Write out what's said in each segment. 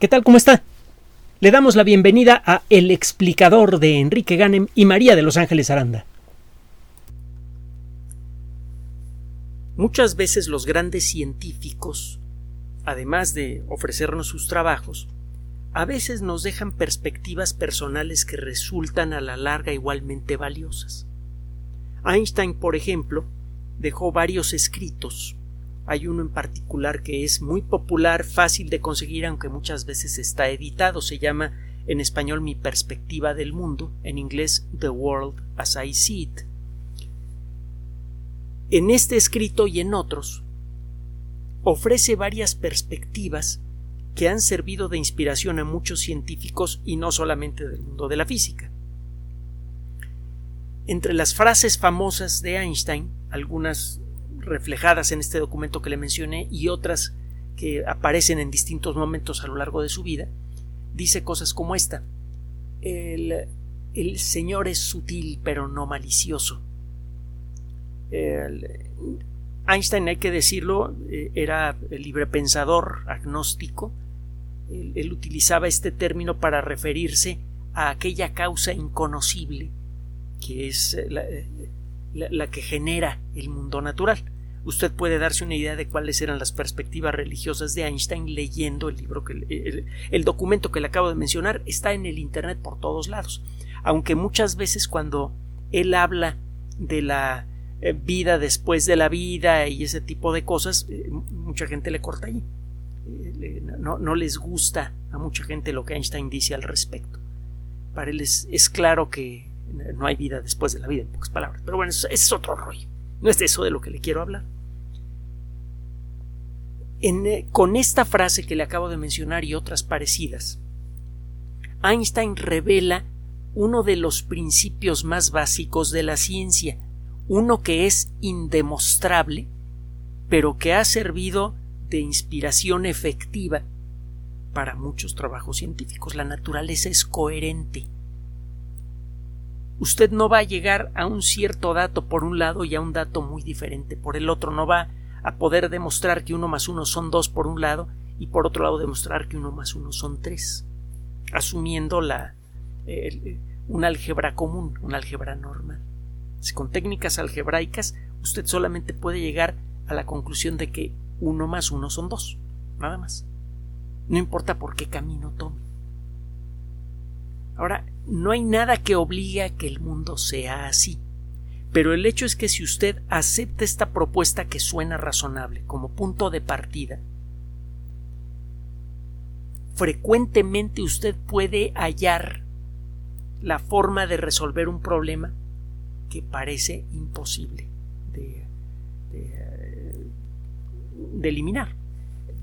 ¿Qué tal? ¿Cómo está? Le damos la bienvenida a El explicador de Enrique Ganem y María de Los Ángeles Aranda. Muchas veces los grandes científicos, además de ofrecernos sus trabajos, a veces nos dejan perspectivas personales que resultan a la larga igualmente valiosas. Einstein, por ejemplo, dejó varios escritos hay uno en particular que es muy popular, fácil de conseguir, aunque muchas veces está editado. Se llama en español Mi perspectiva del mundo, en inglés The World as I See It. En este escrito y en otros, ofrece varias perspectivas que han servido de inspiración a muchos científicos y no solamente del mundo de la física. Entre las frases famosas de Einstein, algunas reflejadas en este documento que le mencioné y otras que aparecen en distintos momentos a lo largo de su vida, dice cosas como esta. El, Señor es sutil pero no malicioso. Einstein, hay que decirlo, eh, era librepensador, agnóstico. Él, utilizaba este término para referirse a aquella causa inconocible que es la, la que genera el mundo natural usted puede darse una idea de cuáles eran las perspectivas religiosas de Einstein leyendo el libro que el, documento que le acabo de mencionar está en el internet por todos lados. Aunque muchas veces cuando él habla de la eh, vida después de la vida y ese tipo de cosas eh, mucha gente le corta ahí. Eh, no, les gusta a mucha gente lo que Einstein dice al respecto. Para él es, claro que no hay vida después de la vida en pocas palabras. Pero bueno ese es otro rollo. No es de eso de lo que le quiero hablar eh, con esta frase que le acabo de mencionar y otras parecidas, Einstein revela uno de los principios más básicos de la ciencia, uno que es indemostrable, pero que ha servido de inspiración efectiva para muchos trabajos científicos. La naturaleza es coherente. Usted no va a llegar a un cierto dato por un lado y a un dato muy diferente por el otro. No va a poder demostrar que uno más uno son dos por un lado y por otro lado demostrar que uno más uno son tres, asumiendo la, un álgebra común, un álgebra normal. Con técnicas algebraicas usted solamente puede llegar a la conclusión de que uno más uno son dos, nada más. No importa por qué camino tome. Ahora, no hay nada que obligue a que el mundo sea así. Pero el hecho es que si usted acepta esta propuesta que suena razonable como punto de partida, frecuentemente usted puede hallar la forma de resolver un problema que parece imposible de, eliminar.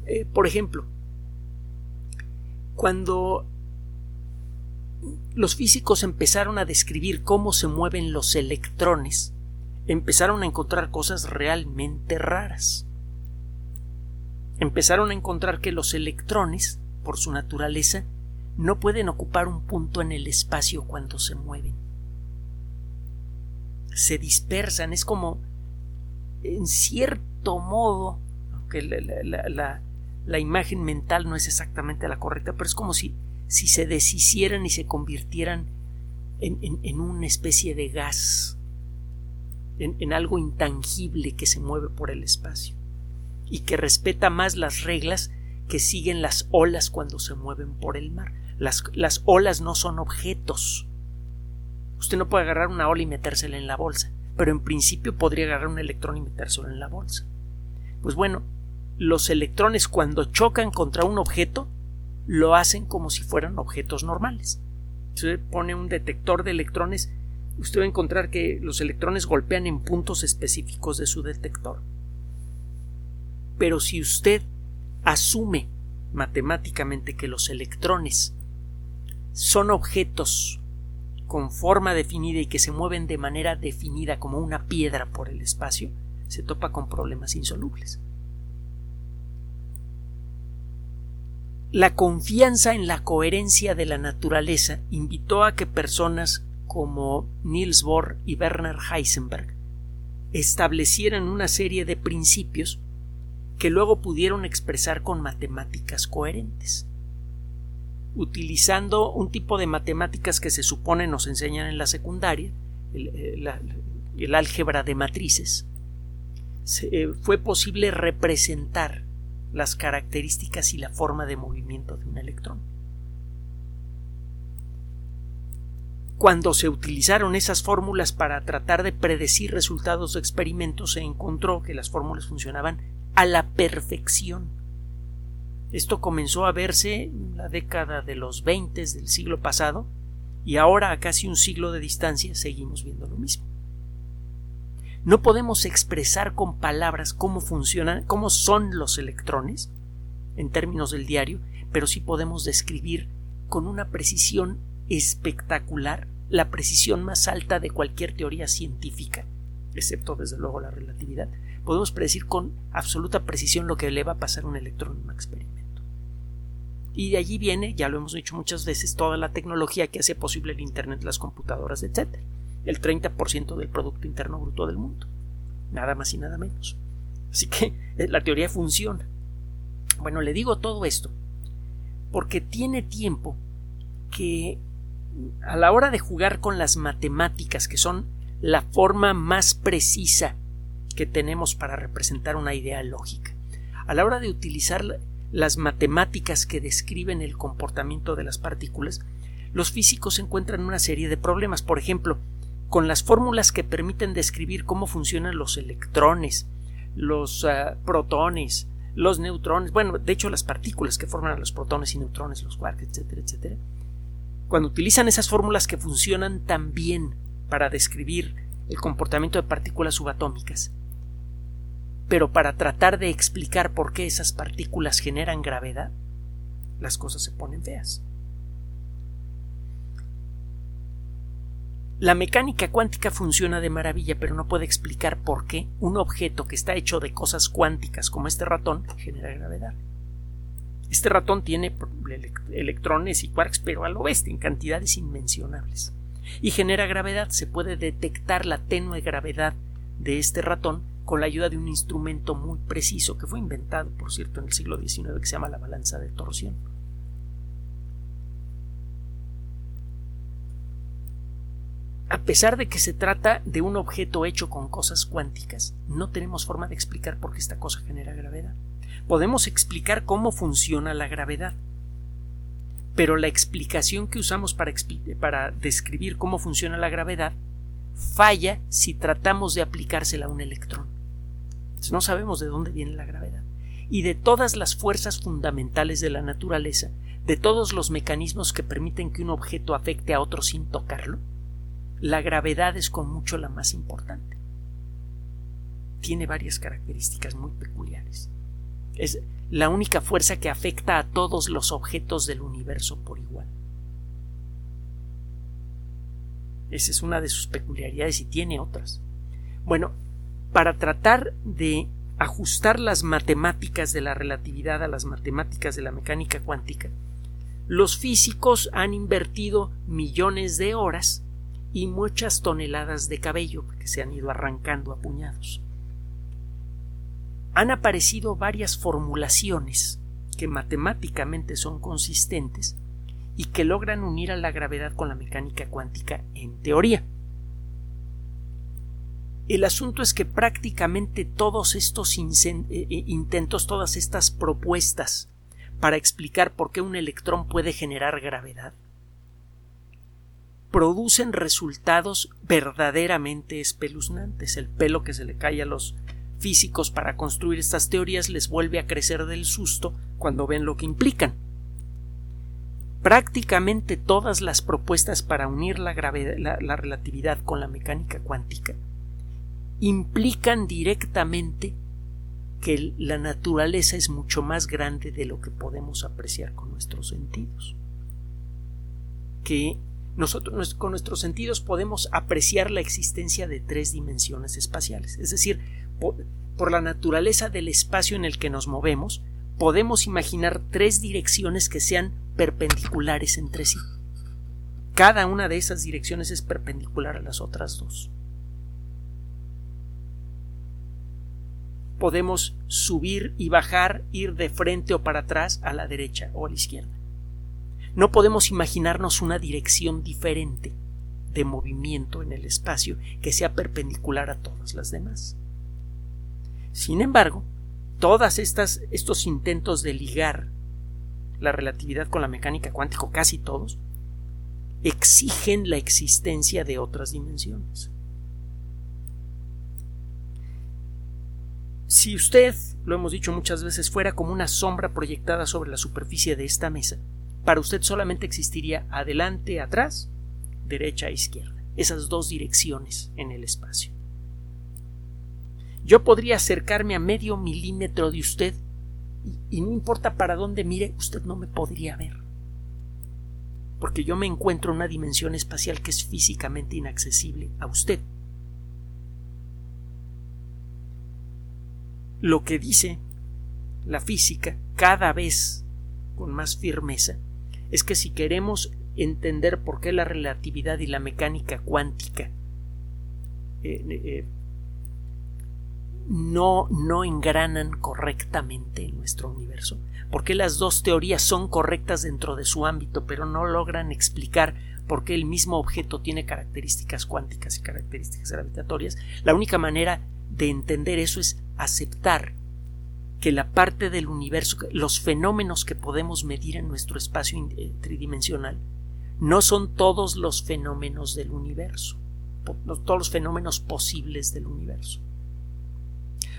Eh, por ejemplo, cuando los físicos empezaron a describir cómo se mueven los electrones, empezaron a encontrar cosas realmente raras. Empezaron a encontrar que los electrones, por su naturaleza, no pueden ocupar un punto en el espacio cuando se mueven. Se dispersan, es como, en cierto modo, aunque la, la imagen mental no es exactamente la correcta, pero es como si si se deshicieran y se convirtieran en, una especie de gas, en, algo intangible que se mueve por el espacio y que respeta más las reglas que siguen las olas cuando se mueven por el mar. Las, las, olas no son objetos. Usted no puede agarrar una ola y metérsela en la bolsa, pero en principio podría agarrar un electrón y metérselo en la bolsa. Pues bueno, los electrones cuando chocan contra un objeto lo hacen como si fueran objetos normales. Si usted pone un detector de electrones, usted va a encontrar que los electrones golpean en puntos específicos de su detector. Pero si usted asume matemáticamente que los electrones son objetos con forma definida y que se mueven de manera definida como una piedra por el espacio, se topa con problemas insolubles. La confianza en la coherencia de la naturaleza invitó a que personas como Niels Bohr y Werner Heisenberg establecieran una serie de principios que luego pudieron expresar con matemáticas coherentes. utilizando un tipo de matemáticas que se supone nos enseñan en la secundaria, el, eh, álgebra de matrices, eh, fue posible representar las características y la forma de movimiento de un electrón. Cuando se utilizaron esas fórmulas para tratar de predecir resultados de experimentos, se encontró que las fórmulas funcionaban a la perfección. Esto comenzó a verse en la década de los 20 del siglo pasado y ahora a casi un siglo de distancia seguimos viendo lo mismo. No podemos expresar con palabras cómo funcionan, cómo son los electrones en términos del diario, pero sí podemos describir con una precisión espectacular, la precisión más alta de cualquier teoría científica, excepto desde luego la relatividad. Podemos predecir con absoluta precisión lo que le va a pasar a un electrón en un experimento. Y de allí viene, ya lo hemos dicho muchas veces, toda la tecnología que hace posible el Internet, las computadoras, etc el 30% del Producto Interno Bruto del mundo. Nada más y nada menos. Así que eh, la teoría funciona. Bueno, le digo todo esto porque tiene tiempo que a la hora de jugar con las matemáticas, que son la forma más precisa que tenemos para representar una idea lógica, a la hora de utilizar las matemáticas que describen el comportamiento de las partículas, los físicos encuentran una serie de problemas. Por ejemplo, con las fórmulas que permiten describir cómo funcionan los electrones, los ah, protones, los neutrones, bueno, de hecho las partículas que forman a los protones y neutrones, los quarks, etcétera, etcétera. Cuando utilizan esas fórmulas que funcionan tan bien para describir el comportamiento de partículas subatómicas, pero para tratar de explicar por qué esas partículas generan gravedad, las cosas se ponen feas. La mecánica cuántica funciona de maravilla, pero no puede explicar por qué un objeto que está hecho de cosas cuánticas como este ratón genera gravedad. Este ratón tiene electrones y quarks, pero a lo bestia, en cantidades inmencionables. Y genera gravedad. Se puede detectar la tenue gravedad de este ratón con la ayuda de un instrumento muy preciso que fue inventado, por cierto, en el siglo XIX que se llama la balanza de torsión. A pesar de que se trata de un objeto hecho con cosas cuánticas, no tenemos forma de explicar por qué esta cosa genera gravedad. Podemos explicar cómo funciona la gravedad, pero la explicación que usamos para, para describir cómo funciona la gravedad falla si tratamos de aplicársela a un electrón. no sabemos de dónde viene la gravedad. Y de todas las fuerzas fundamentales de la naturaleza, de todos los mecanismos que permiten que un objeto afecte a otro sin tocarlo, la gravedad es con mucho la más importante. Tiene varias características muy peculiares. Es la única fuerza que afecta a todos los objetos del universo por igual. Esa es una de sus peculiaridades y tiene otras. Bueno, para tratar de ajustar las matemáticas de la relatividad a las matemáticas de la mecánica cuántica, los físicos han invertido millones de horas y muchas toneladas de cabello que se han ido arrancando a puñados. Han aparecido varias formulaciones que matemáticamente son consistentes y que logran unir a la gravedad con la mecánica cuántica en teoría. El asunto es que prácticamente todos estos eh, eh, intentos, todas estas propuestas para explicar por qué un electrón puede generar gravedad, producen resultados verdaderamente espeluznantes. El pelo que se le cae a los físicos para construir estas teorías les vuelve a crecer del susto cuando ven lo que implican. Prácticamente todas las propuestas para unir la, la relatividad con la mecánica cuántica implican directamente que la naturaleza es mucho más grande de lo que podemos apreciar con nuestros sentidos. Que nosotros con nuestros sentidos podemos apreciar la existencia de tres dimensiones espaciales. Es decir, por, la naturaleza del espacio en el que nos movemos, podemos imaginar tres direcciones que sean perpendiculares entre sí. Cada una de esas direcciones es perpendicular a las otras dos. Podemos subir y bajar, ir de frente o para atrás, a la derecha o a la izquierda. No podemos imaginarnos una dirección diferente de movimiento en el espacio que sea perpendicular a todas las demás. Sin embargo, estas estos intentos de ligar la relatividad con la mecánica cuántica, casi todos, exigen la existencia de otras dimensiones. Si usted, lo hemos dicho muchas veces, fuera como una sombra proyectada sobre la superficie de esta mesa, para usted solamente existiría adelante, atrás, derecha e izquierda, esas dos direcciones en el espacio. Yo podría acercarme a medio milímetro de usted y, no importa para dónde mire, usted no me podría ver. Porque yo me encuentro en una dimensión espacial que es físicamente inaccesible a usted. Lo que dice la física cada vez con más firmeza es que si queremos entender por qué la relatividad y la mecánica cuántica eh, eh, no, no engranan correctamente en nuestro universo, por qué las dos teorías son correctas dentro de su ámbito, pero no logran explicar por qué el mismo objeto tiene características cuánticas y características gravitatorias, la única manera de entender eso es aceptar que la parte del universo, los fenómenos que podemos medir en nuestro espacio eh, tridimensional, no son todos los fenómenos del universo, todos los fenómenos posibles del universo.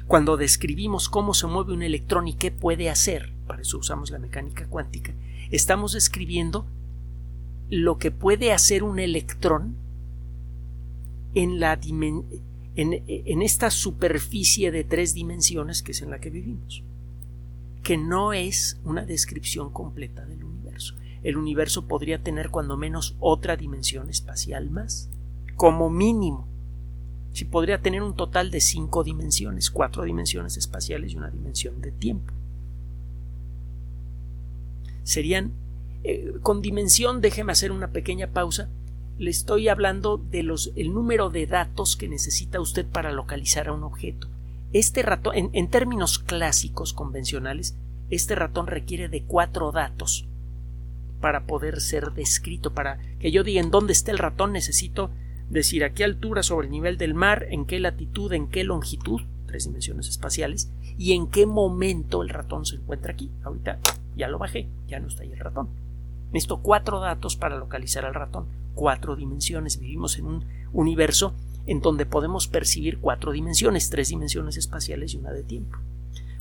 Cuando describimos cómo se mueve un electrón y qué puede hacer, para eso usamos la mecánica cuántica, estamos describiendo lo que puede hacer un electrón en la dimensión en, esta superficie de tres dimensiones que es en la que vivimos, que no es una descripción completa del universo. El universo podría tener cuando menos otra dimensión espacial más, como mínimo. Si podría tener un total de cinco dimensiones, cuatro dimensiones espaciales y una dimensión de tiempo. Serían, eh, con dimensión, déjeme hacer una pequeña pausa, le estoy hablando de los, el número de datos que necesita usted para localizar a un objeto. Este ratón, en, en términos clásicos convencionales, este ratón requiere de cuatro datos para poder ser descrito. Para que yo diga en dónde está el ratón, necesito decir a qué altura sobre el nivel del mar, en qué latitud, en qué longitud, tres dimensiones espaciales, y en qué momento el ratón se encuentra aquí. Ahorita ya lo bajé, ya no está ahí el ratón. Necesito cuatro datos para localizar al ratón cuatro dimensiones. Vivimos en un universo en donde podemos percibir cuatro dimensiones, tres dimensiones espaciales y una de tiempo.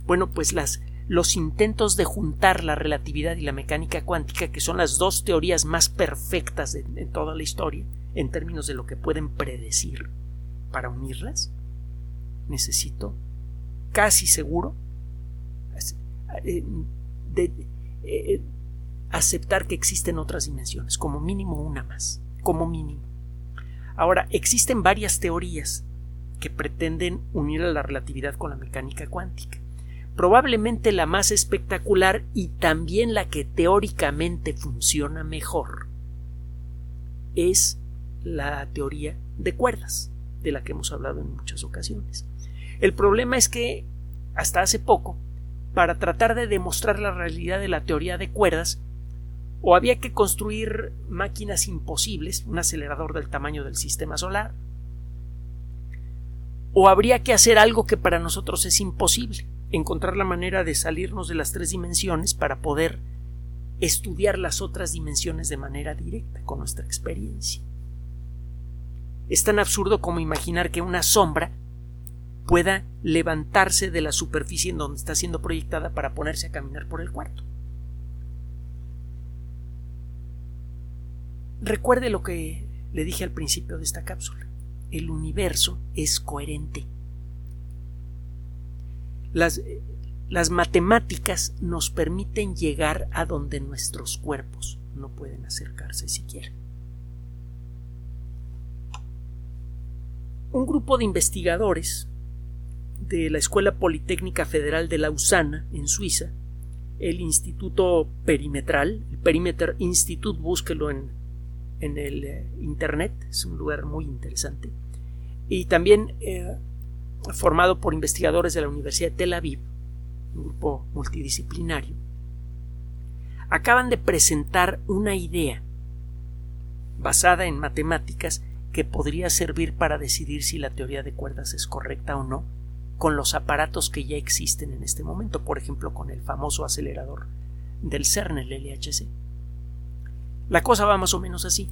Bueno, pues las, los intentos de juntar la relatividad y la mecánica cuántica, que son las dos teorías más perfectas de, en toda la historia, en términos de lo que pueden predecir, para unirlas, necesito casi seguro eh, de, eh, aceptar que existen otras dimensiones, como mínimo una más, como mínimo. Ahora, existen varias teorías que pretenden unir a la relatividad con la mecánica cuántica. Probablemente la más espectacular y también la que teóricamente funciona mejor es la teoría de cuerdas, de la que hemos hablado en muchas ocasiones. El problema es que, hasta hace poco, para tratar de demostrar la realidad de la teoría de cuerdas, o había que construir máquinas imposibles, un acelerador del tamaño del sistema solar, o habría que hacer algo que para nosotros es imposible, encontrar la manera de salirnos de las tres dimensiones para poder estudiar las otras dimensiones de manera directa con nuestra experiencia. Es tan absurdo como imaginar que una sombra pueda levantarse de la superficie en donde está siendo proyectada para ponerse a caminar por el cuarto. Recuerde lo que le dije al principio de esta cápsula. El universo es coherente. Las, las matemáticas nos permiten llegar a donde nuestros cuerpos no pueden acercarse siquiera. Un grupo de investigadores de la Escuela Politécnica Federal de Lausana, en Suiza, el Instituto Perimetral, el Perimeter Institute, búsquelo en en el eh, Internet, es un lugar muy interesante, y también eh, formado por investigadores de la Universidad de Tel Aviv, un grupo multidisciplinario, acaban de presentar una idea basada en matemáticas que podría servir para decidir si la teoría de cuerdas es correcta o no con los aparatos que ya existen en este momento, por ejemplo con el famoso acelerador del CERN, el LHC. La cosa va más o menos así.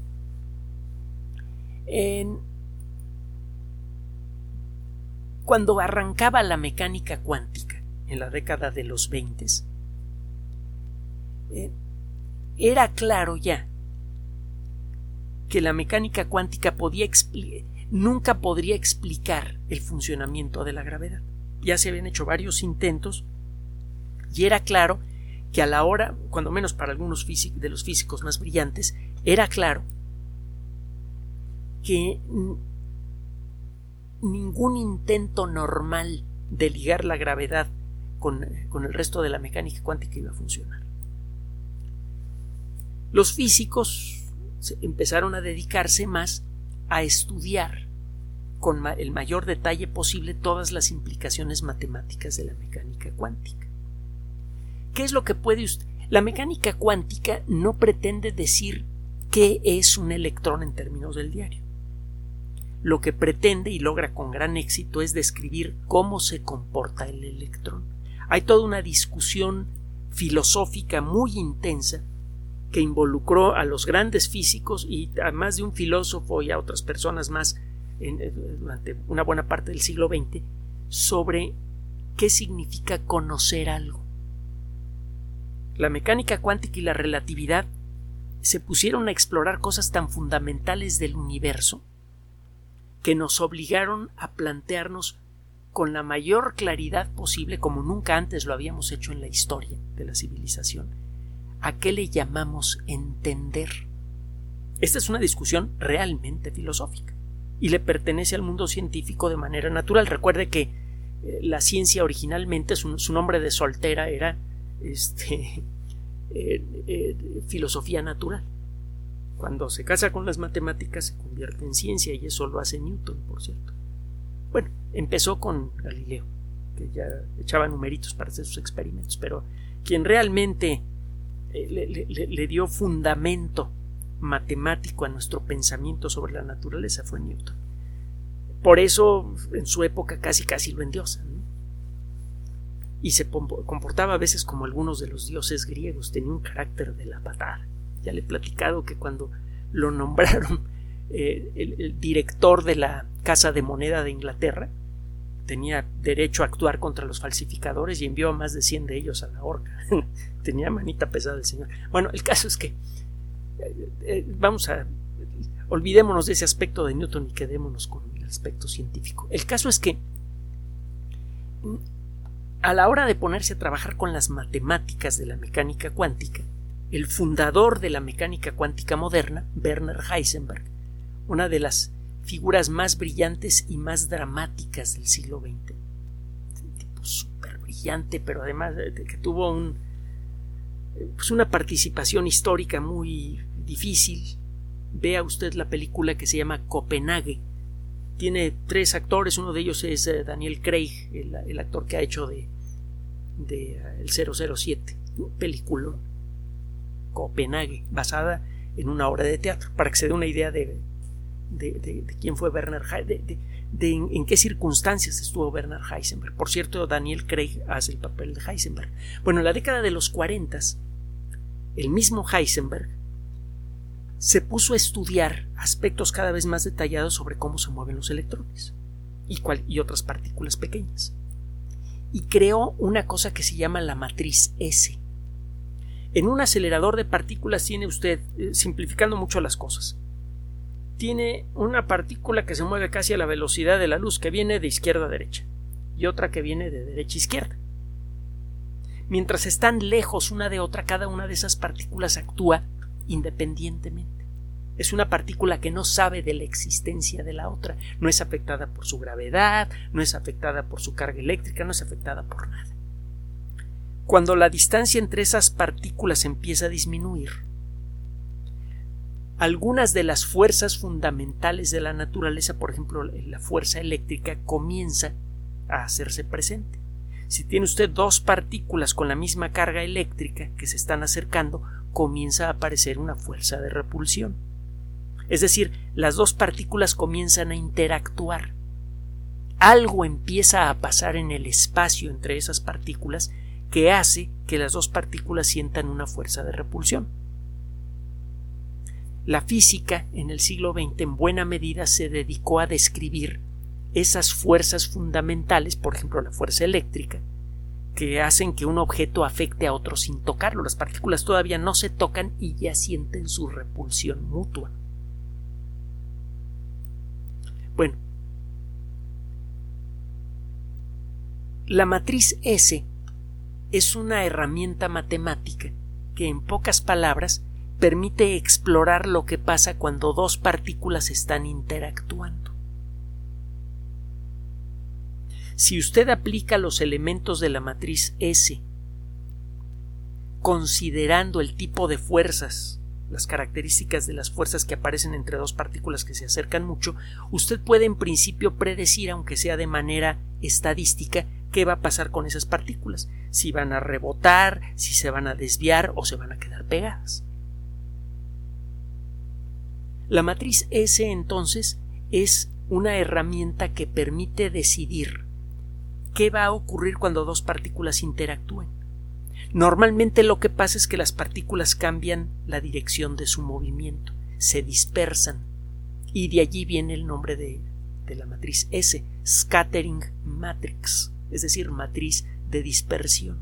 Cuando arrancaba la mecánica cuántica en la década de los 20, eh, era claro ya que la mecánica cuántica podía nunca podría explicar el funcionamiento de la gravedad. Ya se habían hecho varios intentos y era claro que a la hora, cuando menos para algunos de los físicos más brillantes, era claro que ningún intento normal de ligar la gravedad con, con, el resto de la mecánica cuántica iba a funcionar. Los físicos empezaron a dedicarse más a estudiar con el mayor detalle posible todas las implicaciones matemáticas de la mecánica cuántica. ¿Qué es lo que puede usted? La mecánica cuántica no pretende decir qué es un electrón en términos del diario. Lo que pretende y logra con gran éxito es describir cómo se comporta el electrón. Hay toda una discusión filosófica muy intensa que involucró a los grandes físicos y a más de un filósofo y a otras personas más eh, durante una buena parte del siglo XX sobre qué significa conocer algo. La mecánica cuántica y la relatividad se pusieron a explorar cosas tan fundamentales del universo que nos obligaron a plantearnos con la mayor claridad posible, como nunca antes lo habíamos hecho en la historia de la civilización, a qué le llamamos entender. Esta es una discusión realmente filosófica y le pertenece al mundo científico de manera natural. Recuerde que eh, la ciencia originalmente, su, nombre de soltera era este, eh, eh, filosofía natural. Cuando se casa con las matemáticas se convierte en ciencia y eso lo hace Newton, por cierto. Bueno, empezó con Galileo, que ya echaba numeritos para hacer sus experimentos, pero quien realmente le, dio fundamento matemático a nuestro pensamiento sobre la naturaleza fue Newton. Por eso en su época casi casi lo endiosan. Y se comportaba a veces como algunos de los dioses griegos, tenía un carácter de la patada. Ya le he platicado que cuando lo nombraron eh, el, director de la Casa de Moneda de Inglaterra, tenía derecho a actuar contra los falsificadores y envió a más de 100 de ellos a la horca. tenía manita pesada el señor. Bueno, el caso es que eh, eh, vamos a olvidémonos de ese aspecto de Newton y quedémonos con el aspecto científico. El caso es que a la hora de ponerse a trabajar con las matemáticas de la mecánica cuántica, el fundador de la mecánica cuántica moderna, Werner Heisenberg, una de las figuras más brillantes y más dramáticas del siglo XX, un tipo súper brillante, pero además de que tuvo un, pues una participación histórica muy difícil. Vea usted la película que se llama Copenhague. Tiene tres actores, uno de ellos es eh, Daniel Craig, el, actor que ha hecho de, eh, el 007, película Copenhague, basada en una obra de teatro, para que se dé una idea de, de, quién fue Werner Heisenberg, de, en, en, qué circunstancias estuvo Werner Heisenberg. Por cierto, Daniel Craig hace el papel de Heisenberg. Bueno, en la década de los 40, el mismo Heisenberg se puso a estudiar aspectos cada vez más detallados sobre cómo se mueven los electrones y, y otras partículas pequeñas. Y creó una cosa que se llama la matriz S. En un acelerador de partículas tiene usted, eh, simplificando mucho las cosas, tiene una partícula que se mueve casi a la velocidad de la luz, que viene de izquierda a derecha, y otra que viene de derecha a izquierda. Mientras están lejos una de otra, cada una de esas partículas actúa independientemente. Es una partícula que no sabe de la existencia de la otra, no es afectada por su gravedad, no es afectada por su carga eléctrica, no es afectada por nada. Cuando la distancia entre esas partículas empieza a disminuir, algunas de las fuerzas fundamentales de la naturaleza, por ejemplo la fuerza eléctrica, comienza a hacerse presente. Si tiene usted dos partículas con la misma carga eléctrica que se están acercando, comienza a aparecer una fuerza de repulsión. Es decir, las dos partículas comienzan a interactuar. Algo empieza a pasar en el espacio entre esas partículas que hace que las dos partículas sientan una fuerza de repulsión. La física en el siglo XX en buena medida se dedicó a describir esas fuerzas fundamentales, por ejemplo la fuerza eléctrica, que hacen que un objeto afecte a otro sin tocarlo. Las partículas todavía no se tocan y ya sienten su repulsión mutua. Bueno, la matriz S es una herramienta matemática que en pocas palabras permite explorar lo que pasa cuando dos partículas están interactuando. Si usted aplica los elementos de la matriz S, considerando el tipo de fuerzas, las características de las fuerzas que aparecen entre dos partículas que se acercan mucho, usted puede en principio predecir, aunque sea de manera estadística, qué va a pasar con esas partículas, si van a rebotar, si se van a desviar o se van a quedar pegadas. La matriz S entonces es una herramienta que permite decidir qué va a ocurrir cuando dos partículas interactúen. Normalmente lo que pasa es que las partículas cambian la dirección de su movimiento, se dispersan, y de allí viene el nombre de, la matriz S, scattering matrix, es decir, matriz de dispersión.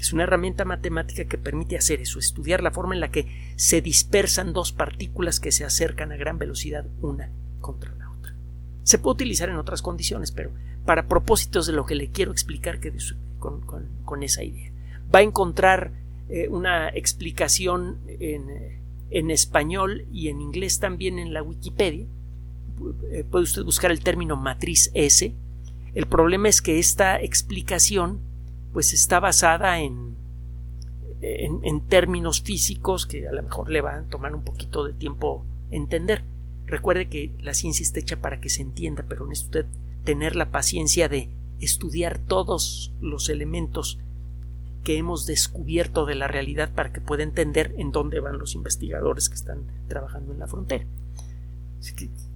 Es una herramienta matemática que permite hacer eso, estudiar la forma en la que se dispersan dos partículas que se acercan a gran velocidad una contra la otra. Se puede utilizar en otras condiciones, pero para propósitos de lo que le quiero explicar que con, esa idea. Va a encontrar eh, una explicación en, en, español y en inglés también en la Wikipedia. Eh, puede usted buscar el término matriz S. El problema es que esta explicación pues está basada en, en, términos físicos que a lo mejor le van a tomar un poquito de tiempo entender. Recuerde que la ciencia está hecha para que se entienda, pero necesita usted tener la paciencia de estudiar todos los elementos que hemos descubierto de la realidad para que pueda entender en dónde van los investigadores que están trabajando en la frontera.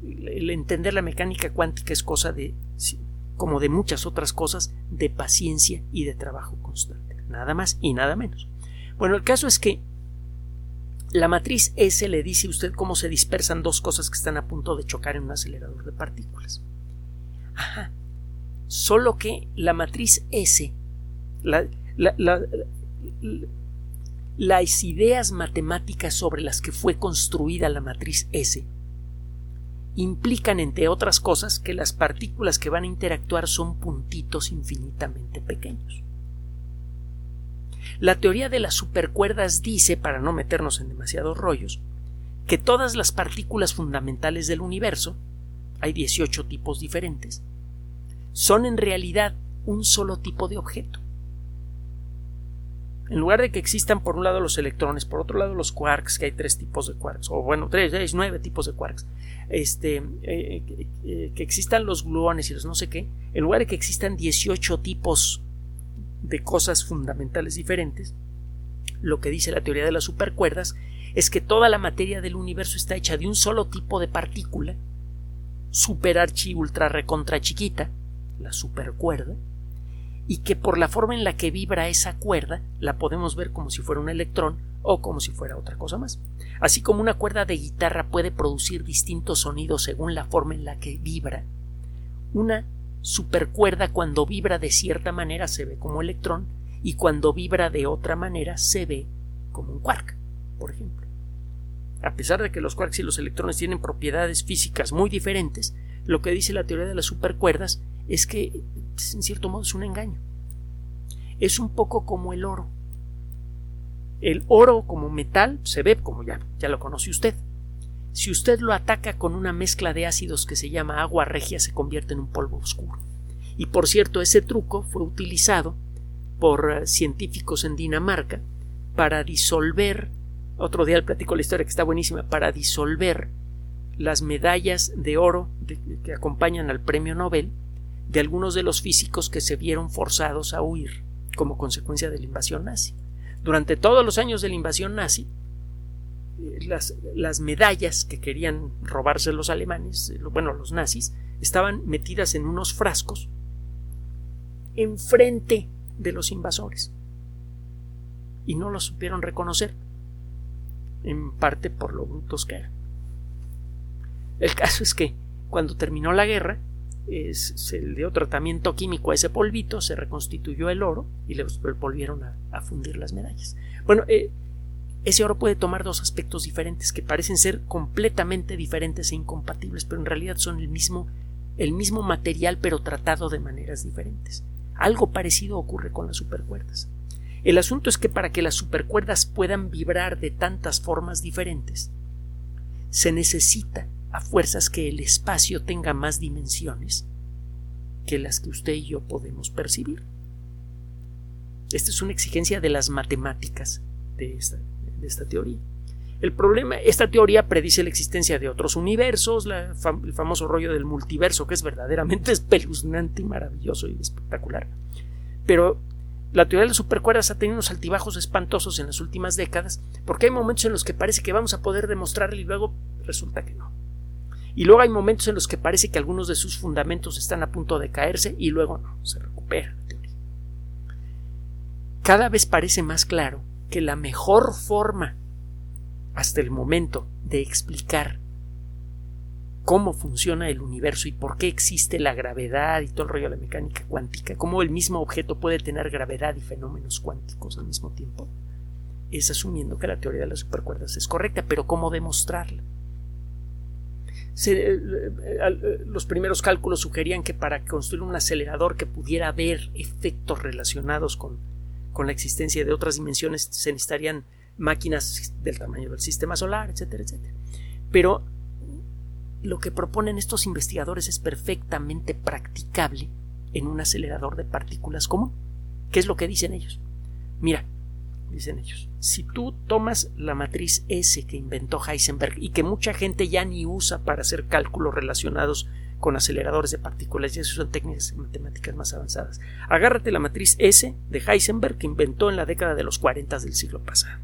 el entender la mecánica cuántica es cosa de como de muchas otras cosas, de paciencia y de trabajo constante. Nada más y nada menos. Bueno, el caso es que la matriz S le dice a usted cómo se dispersan dos cosas que están a punto de chocar en un acelerador de partículas. Ajá. Solo que la matriz S, las ideas matemáticas sobre las que fue construida la matriz S implican, entre otras cosas, que las partículas que van a interactuar son puntitos infinitamente pequeños. La teoría de las supercuerdas dice, para no meternos en demasiados rollos, que todas las partículas fundamentales del universo, hay 18 tipos diferentes, son en realidad un solo tipo de objeto. En lugar de que existan por un lado los electrones, por otro lado los quarks, que hay tres tipos de quarks, o bueno, tres, seis, nueve tipos de quarks, este, eh, eh, que existan los gluones y los no sé qué, en lugar de que existan 18 tipos de cosas fundamentales diferentes, lo que dice la teoría de las supercuerdas es que toda la materia del universo está hecha de un solo tipo de partícula, super archi ultra recontra chiquita, la supercuerda, y que por la forma en la que vibra esa cuerda la podemos ver como si fuera un electrón o como si fuera otra cosa más. Así como una cuerda de guitarra puede producir distintos sonidos según la forma en la que vibra, una supercuerda cuando vibra de cierta manera se ve como electrón y cuando vibra de otra manera se ve como un quark, por ejemplo. A pesar de que los quarks y los electrones tienen propiedades físicas muy diferentes, lo que dice la teoría de las supercuerdas es que en cierto modo es un engaño. Es un poco como el oro. El oro como metal se ve como ya, ya lo conoce usted. Si usted lo ataca con una mezcla de ácidos que se llama agua regia, se convierte en un polvo oscuro. Y por cierto, ese truco fue utilizado por eh, científicos en Dinamarca para disolver, otro día le platico la historia que está buenísima, para disolver las medallas de oro que acompañan al premio Nobel de algunos de los físicos que se vieron forzados a huir como consecuencia de la invasión nazi. Durante todos los años de la invasión nazi, eh, las, las medallas que querían robarse los alemanes, eh, bueno, los nazis, estaban metidas en unos frascos enfrente de los invasores y no los supieron reconocer, en parte por lo brutos que eran. El caso es que cuando terminó la guerra, se le dio tratamiento químico a ese polvito, se reconstituyó el oro y le volvieron a, fundir las medallas. Bueno, eh, ese oro puede tomar dos aspectos diferentes que parecen ser completamente diferentes e incompatibles, pero en realidad son el mismo, el mismo material, pero tratado de maneras diferentes. Algo parecido ocurre con las supercuerdas. El asunto es que para que las supercuerdas puedan vibrar de tantas formas diferentes, se necesita a fuerzas que el espacio tenga más dimensiones que las que usted y yo podemos percibir. Esta es una exigencia de las matemáticas de esta, teoría. El problema, esta teoría predice la existencia de otros universos, el famoso rollo del multiverso, que es verdaderamente espeluznante y maravilloso y espectacular. Pero la teoría de las supercuerdas ha tenido unos altibajos espantosos en las últimas décadas, porque hay momentos en los que parece que vamos a poder demostrarle y luego resulta que no. Y luego hay momentos en los que parece que algunos de sus fundamentos están a punto de caerse y luego no, se recupera la teoría. Cada vez parece más claro que la mejor forma hasta el momento de explicar cómo funciona el universo y por qué existe la gravedad y todo el rollo de la mecánica cuántica, cómo el mismo objeto puede tener gravedad y fenómenos cuánticos al mismo tiempo, es asumiendo que la teoría de las supercuerdas es correcta, pero ¿cómo demostrarla? Eh, eh, los primeros cálculos sugerían que para construir un acelerador que pudiera ver efectos relacionados con, con la existencia de otras dimensiones se necesitarían máquinas del tamaño del sistema solar, etcétera, etcétera. Pero lo que proponen estos investigadores es perfectamente practicable en un acelerador de partículas común. ¿Qué es lo que dicen ellos? Mira, dicen ellos, si tú tomas la matriz S que inventó Heisenberg y que mucha gente ya ni usa para hacer cálculos relacionados con aceleradores de partículas, y eso son técnicas matemáticas más avanzadas. Agárrate la matriz S de Heisenberg que inventó en la década de los 40 del siglo pasado.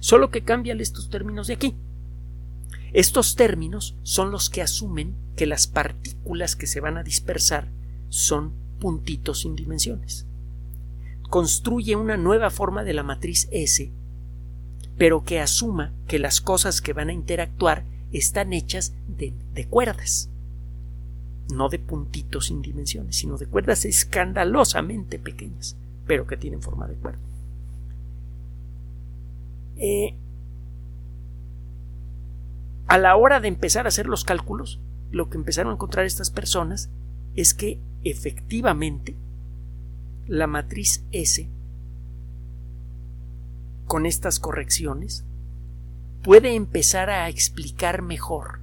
Solo que cambian estos términos de aquí. Estos términos son los que asumen que las partículas que se van a dispersar son puntitos sin dimensiones construye una nueva forma de la matriz S, pero que asuma que las cosas que van a interactuar están hechas de, cuerdas, no de puntitos sin dimensiones, sino de cuerdas escandalosamente pequeñas, pero que tienen forma de cuerda. Eh, a la hora de empezar a hacer los cálculos, lo que empezaron a encontrar estas personas es que efectivamente la matriz S con estas correcciones puede empezar a explicar mejor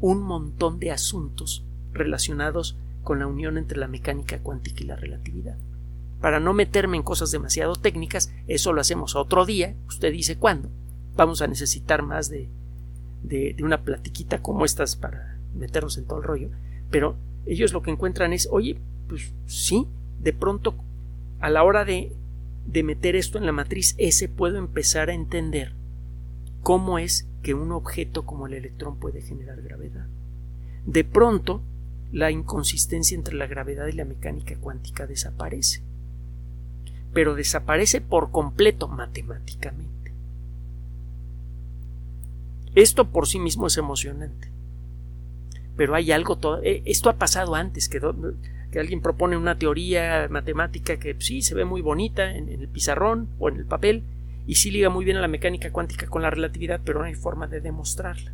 un montón de asuntos relacionados con la unión entre la mecánica cuántica y la relatividad. Para no meterme en cosas demasiado técnicas, eso lo hacemos otro día, usted dice cuándo. Vamos a necesitar más de, de, una platiquita como estas para meternos en todo el rollo, pero ellos lo que encuentran es, oye, pues sí, de pronto a la hora de, de meter esto en la matriz S puedo empezar a entender cómo es que un objeto como el electrón puede generar gravedad. De pronto, la inconsistencia entre la gravedad y la mecánica cuántica desaparece, pero desaparece por completo matemáticamente. Esto por sí mismo es emocionante, pero hay algo todo. Eh, esto ha pasado antes, que que alguien propone una teoría matemática que sí se ve muy bonita en, el pizarrón o en el papel y sí liga muy bien a la mecánica cuántica con la relatividad, pero no hay forma de demostrarla.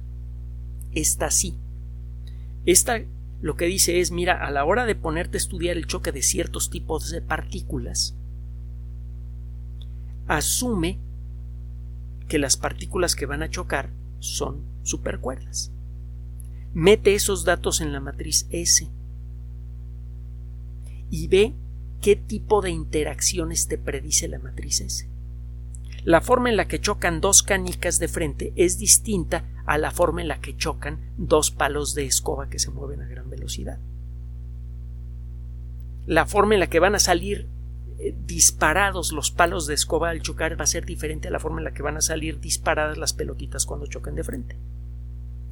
Esta sí. Esta lo que dice es, mira, a la hora de ponerte a estudiar el choque de ciertos tipos de partículas, asume que las partículas que van a chocar son supercuerdas. Mete esos datos en la matriz S y ve qué tipo de interacciones te predice la matriz S. La forma en la que chocan dos canicas de frente es distinta a la forma en la que chocan dos palos de escoba que se mueven a gran velocidad. la forma en la que van a salir disparados los palos de escoba al chocar va a ser diferente a la forma en la que van a salir disparadas las pelotitas cuando choquen de frente.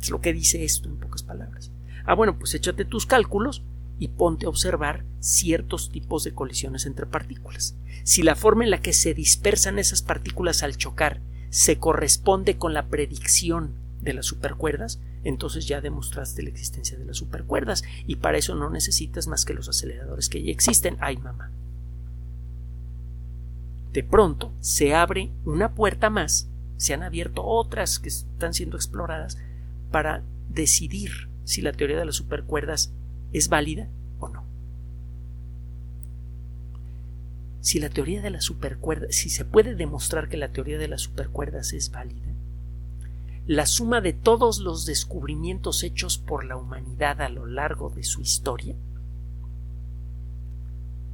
Es lo que dice esto en pocas palabras. Ah, bueno, pues échate tus cálculos y ponte a observar ciertos tipos de colisiones entre partículas. Si la forma en la que se dispersan esas partículas al chocar se corresponde con la predicción de las supercuerdas, entonces ya demostraste la existencia de las supercuerdas y para eso no necesitas más que los aceleradores que ya existen. Ay, mamá. De pronto se abre una puerta más, se han abierto otras que están siendo exploradas para decidir si la teoría de las supercuerdas es válida o no. Si la teoría de las supercuerdas, si se puede demostrar que la teoría de las supercuerdas es válida, la suma de todos los descubrimientos hechos por la humanidad a lo largo de su historia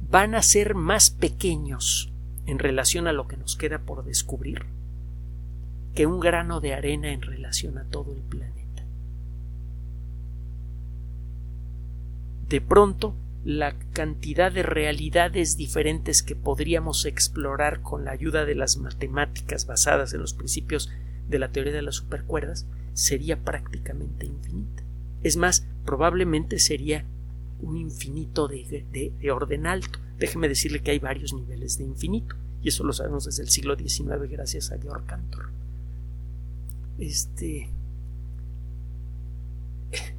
van a ser más pequeños en relación a lo que nos queda por descubrir que un grano de arena en relación a todo el planeta. de pronto la cantidad de realidades diferentes que podríamos explorar con la ayuda de las matemáticas basadas en los principios de la teoría de las supercuerdas sería prácticamente infinita. Es más, probablemente sería un infinito de, de, orden alto. Déjeme decirle que hay varios niveles de infinito, y eso lo sabemos desde el siglo XIX gracias a Georg Cantor. Este,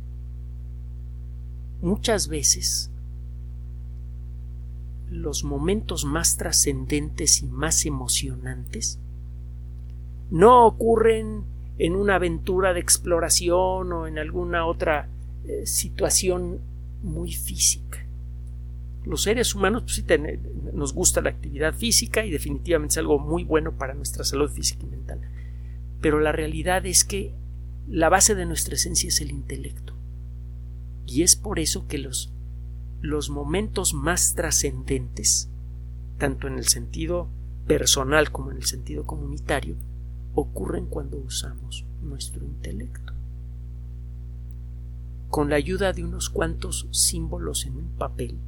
Muchas veces los momentos más trascendentes y más emocionantes no ocurren en una aventura de exploración o en alguna otra eh, situación muy física. Los seres humanos pues, sí nos gusta la actividad física y definitivamente es algo muy bueno para nuestra salud física y mental. Pero la realidad es que la base de nuestra esencia es el intelecto. Y es por eso que los, los momentos más trascendentes, tanto en el sentido personal como en el sentido comunitario, ocurren cuando usamos nuestro intelecto. Con la ayuda de unos cuantos símbolos en un papel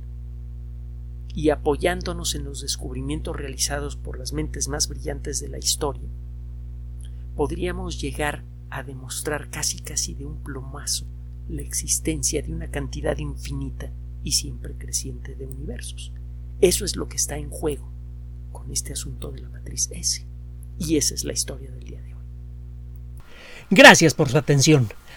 y apoyándonos en los descubrimientos realizados por las mentes más brillantes de la historia, podríamos llegar a demostrar casi casi de un plomazo la existencia de una cantidad infinita y siempre creciente de universos. Eso es lo que está en juego con este asunto de la matriz S. Y esa es la historia del día de hoy. Gracias por su atención.